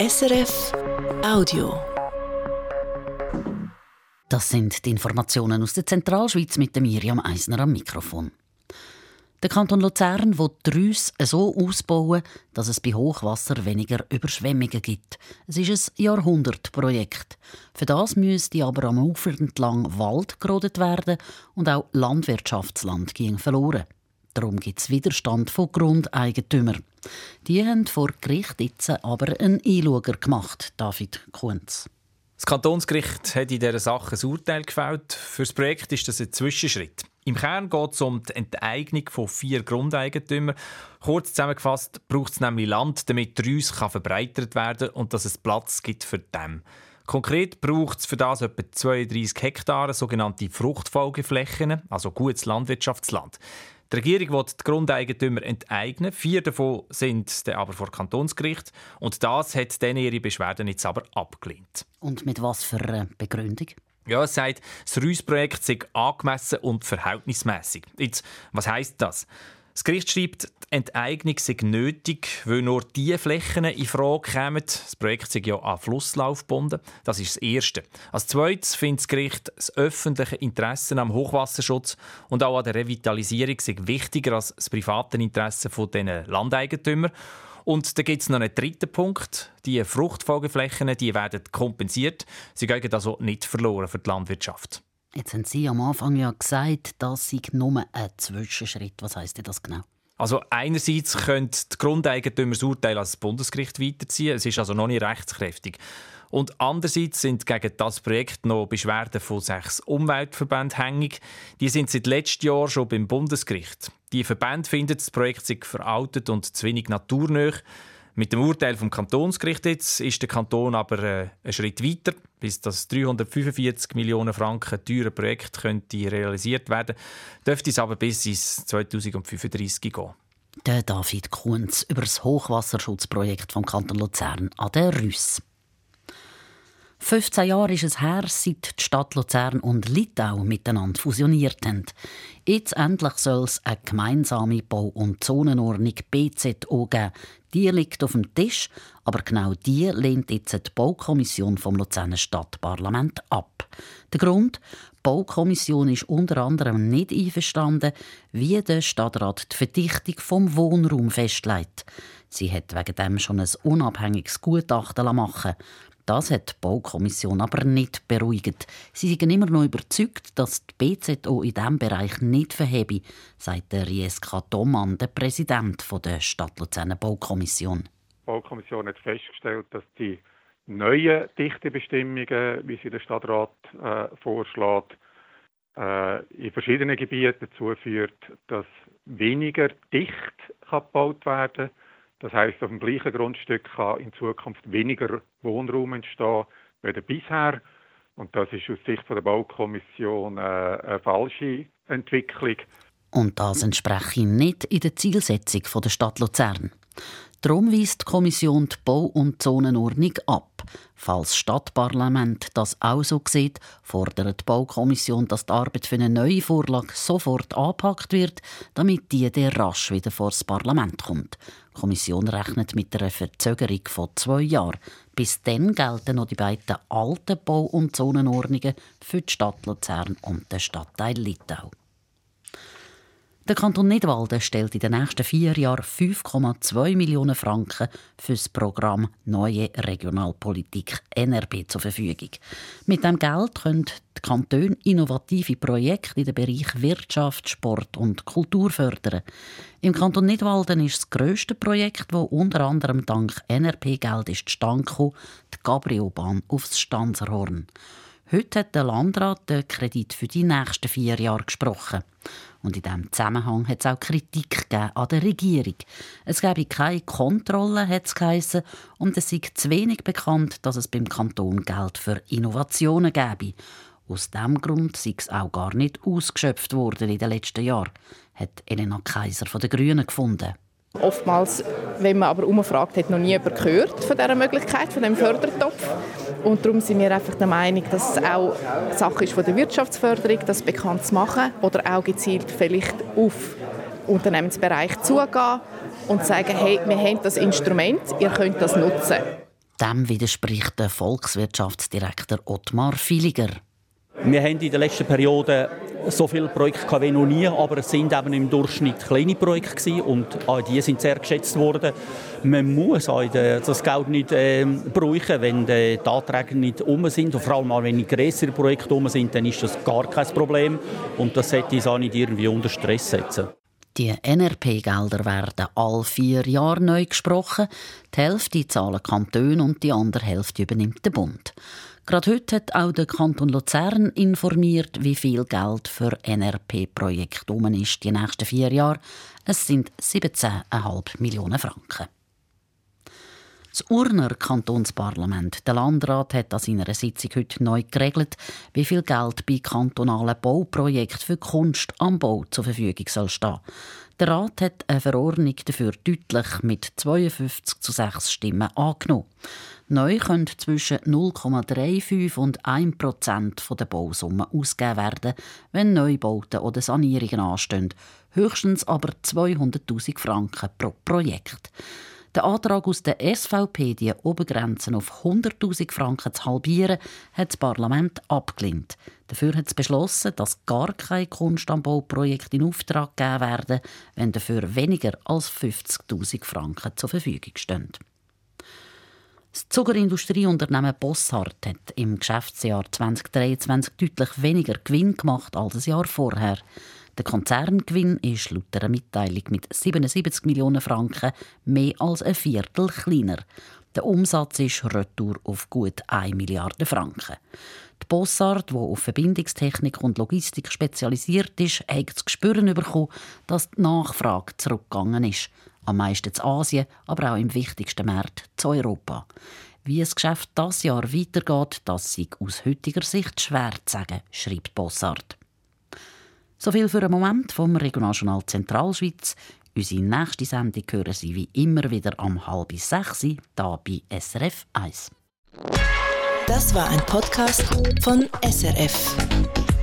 SRF Audio. Das sind die Informationen aus der Zentralschweiz mit dem Miriam Eisner am Mikrofon. Der Kanton Luzern will die Rüsse so ausbauen, dass es bei Hochwasser weniger Überschwemmungen gibt. Es ist ein Jahrhundertprojekt. Für das müsste aber am Ufer entlang Wald gerodet werden und auch Landwirtschaftsland ging verloren. Darum gibt es Widerstand von Grundeigentümern. Die haben vor Gericht jetzt aber einen Einschauer gemacht, David Kunz. Das Kantonsgericht hat in dieser Sache ein Urteil gefällt. Für das Projekt ist das ein Zwischenschritt. Im Kern geht es um die Enteignung von vier Grundeigentümern. Kurz zusammengefasst braucht es nämlich Land, damit die Reuss verbreitert werden kann und dass es Platz gibt für dem. Konkret braucht es für das etwa 32 Hektare sogenannte Fruchtfolgeflächen, also gutes Landwirtschaftsland. Die Regierung will die Grundeigentümer enteignen. Vier davon sind dann aber vor Kantonsgericht. Und das hat dann ihre Beschwerden jetzt aber abgelehnt. Und mit was für einer Begründung? Ja, es sagt, das Reus-Projekt sei angemessen und verhältnismäßig. Jetzt, was heißt das? Das Gericht schreibt, die Enteignung sei nötig, weil nur diese Flächen in Frage kämen. Das Projekt sei ja an Flusslauf gebunden. Das ist das Erste. Als Zweites findet das Gericht, das öffentliche Interesse am Hochwasserschutz und auch an der Revitalisierung sei wichtiger als das private Interesse dieser Landeigentümer. Und da gibt es noch einen dritten Punkt. Die Fruchtfolgeflächen die werden kompensiert. Sie gehen also nicht verloren für die Landwirtschaft. Jetzt haben Sie am Anfang ja gesagt, das sei nur ein Zwischenschritt. Was heißt das genau? Also einerseits könnte die Grundeigentümer das Urteil als Bundesgericht weiterziehen. Es ist also noch nicht rechtskräftig. Und andererseits sind gegen das Projekt noch Beschwerden von sechs Umweltverbänden hängig. Die sind seit letztem Jahr schon beim Bundesgericht. Die Verbände finden, das Projekt sei veraltet und zu wenig naturnah. Mit dem Urteil vom Kantonsgericht jetzt ist der Kanton aber äh, einen Schritt weiter, bis das 345 Millionen Franken teure Projekt könnte realisiert werden, dürfte es aber bis ins 2035 gehen. Der David Kunz über das Hochwasserschutzprojekt vom Kanton Luzern an der Rüss. 15 Jahre ist es her, seit die Stadt Luzern und Litau miteinander fusioniert haben. Jetzt endlich soll es eine gemeinsame Bau- und Zonenordnung BZO geben. Die liegt auf dem Tisch, aber genau die lehnt jetzt die Baukommission vom Luzerner Stadtparlament ab. Der Grund? Die Baukommission ist unter anderem nicht einverstanden, wie der Stadtrat die Verdichtung vom Wohnraum festlegt. Sie hat wegen dem schon ein unabhängiges Gutachten machen das hat die Baukommission aber nicht beruhigt. Sie sind immer noch überzeugt, dass die BZO in diesem Bereich nicht verhebe, sagt Rieska Thomann, der Präsident der Stadt Luzerner Baukommission. Die Baukommission hat festgestellt, dass die neuen Dichtebestimmungen, wie sie der Stadtrat äh, vorschlägt, äh, in verschiedenen Gebieten dazu führt, dass weniger dicht gebaut werden kann das heißt, auf dem gleichen Grundstück kann in Zukunft weniger Wohnraum entstehen als bisher. Und das ist aus Sicht der Baukommission äh, eine falsche Entwicklung. Und das entspreche nicht in der Zielsetzung der Stadt Luzern. Darum weist die Kommission die Bau- und Zonenordnung ab. Falls das Stadtparlament das auch so sieht, fordert die Baukommission, dass die Arbeit für eine neue Vorlage sofort angepackt wird, damit die der rasch wieder vor das Parlament kommt. Die Kommission rechnet mit einer Verzögerung von zwei Jahren. Bis dann gelten noch die beiden alten Bau- und Zonenordnungen für die Stadt Luzern und den Stadtteil Litau. Der Kanton Nidwalden stellt in den nächsten vier Jahren 5,2 Millionen Franken für das Programm Neue Regionalpolitik NRB zur Verfügung. Mit dem Geld können die Kantone innovative Projekte in den Bereich Wirtschaft, Sport und Kultur fördern. Im Kanton Nidwalden ist das grösste Projekt, das unter anderem dank NRP-Geld ist gekommen, die Gabriobahn aufs Stanzerhorn. Heute hat der Landrat den Kredit für die nächsten vier Jahre gesprochen. Und in diesem Zusammenhang hat es auch Kritik an der Regierung. Es gebe keine Kontrolle, hat es geheissen, und es sei zu wenig bekannt, dass es beim Kanton Geld für Innovationen gäbe. Aus diesem Grund sei es auch gar nicht ausgeschöpft worden in den letzten Jahren, hat Elena Kaiser von den Grünen gefunden. Oftmals, wenn man aber umfragt, hat noch nie jemand gehört von dieser Möglichkeit, von dem Fördertopf. Und darum sind wir einfach der Meinung, dass es auch Sache ist von der Wirtschaftsförderung, das bekannt zu machen oder auch gezielt vielleicht auf Unternehmensbereich zugehen und sagen, hey, wir haben das Instrument, ihr könnt das nutzen. Dem widerspricht der Volkswirtschaftsdirektor Ottmar Filiger. Wir haben in der letzten Periode so viele Projekte wie noch nie, aber es sind eben im Durchschnitt kleine Projekte gewesen und auch die sind sehr geschätzt worden. Man muss auch das Geld nicht äh, brauchen, wenn die Anträge nicht um sind und vor allem auch wenn die größere Projekte um sind, dann ist das gar kein Problem und das sollte uns auch nicht irgendwie unter Stress setzen. Die NRP-Gelder werden alle vier Jahre neu gesprochen. Die Hälfte zahlen Kantone und die andere Hälfte übernimmt der Bund. Gerade heute hat auch der Kanton Luzern informiert, wie viel Geld für NRP-Projekte um ist die nächsten vier Jahre. Es sind 17,5 Millionen Franken. Das Urner Kantonsparlament, der Landrat, hat an seiner Sitzung heute neu geregelt, wie viel Geld bei kantonalen Bauprojekten für Kunst am Bau zur Verfügung soll stehen. Der Rat hat eine Verordnung dafür deutlich mit 52 zu 6 Stimmen angenommen. Neu können zwischen 0,35 und 1 Prozent der Bausumme ausgegeben werden, wenn Neubauten oder Sanierungen anstehen. Höchstens aber 200.000 Franken pro Projekt. Der Antrag aus der SVP, die Obergrenzen auf 100.000 Franken zu halbieren, hat das Parlament abgelehnt. Dafür hat es beschlossen, dass gar kein Kunst am Bauprojekt in Auftrag gegeben werden, wenn dafür weniger als 50.000 Franken zur Verfügung stehen. Das Zuckerindustrieunternehmen Bossart hat im Geschäftsjahr 2023 deutlich weniger Gewinn gemacht als das Jahr vorher. Der Konzerngewinn ist laut einer Mitteilung mit 77 Millionen Franken mehr als ein Viertel kleiner. Der Umsatz ist retour auf gut 1 Milliarde Franken. Die Bossart, die auf Verbindungstechnik und Logistik spezialisiert ist, hat zu spüren bekommen, dass die Nachfrage zurückgegangen ist am meisten zu Asien, aber auch im wichtigsten Markt zu Europa. Wie das Geschäft das Jahr weitergeht, das sei aus heutiger Sicht schwer zu sagen, schreibt Bossart. So viel für einen Moment vom Regionaljournal Zentralschweiz. Unsere nächste Sendung hören Sie wie immer wieder am halb sechs hier bei SRF 1. Das war ein Podcast von SRF.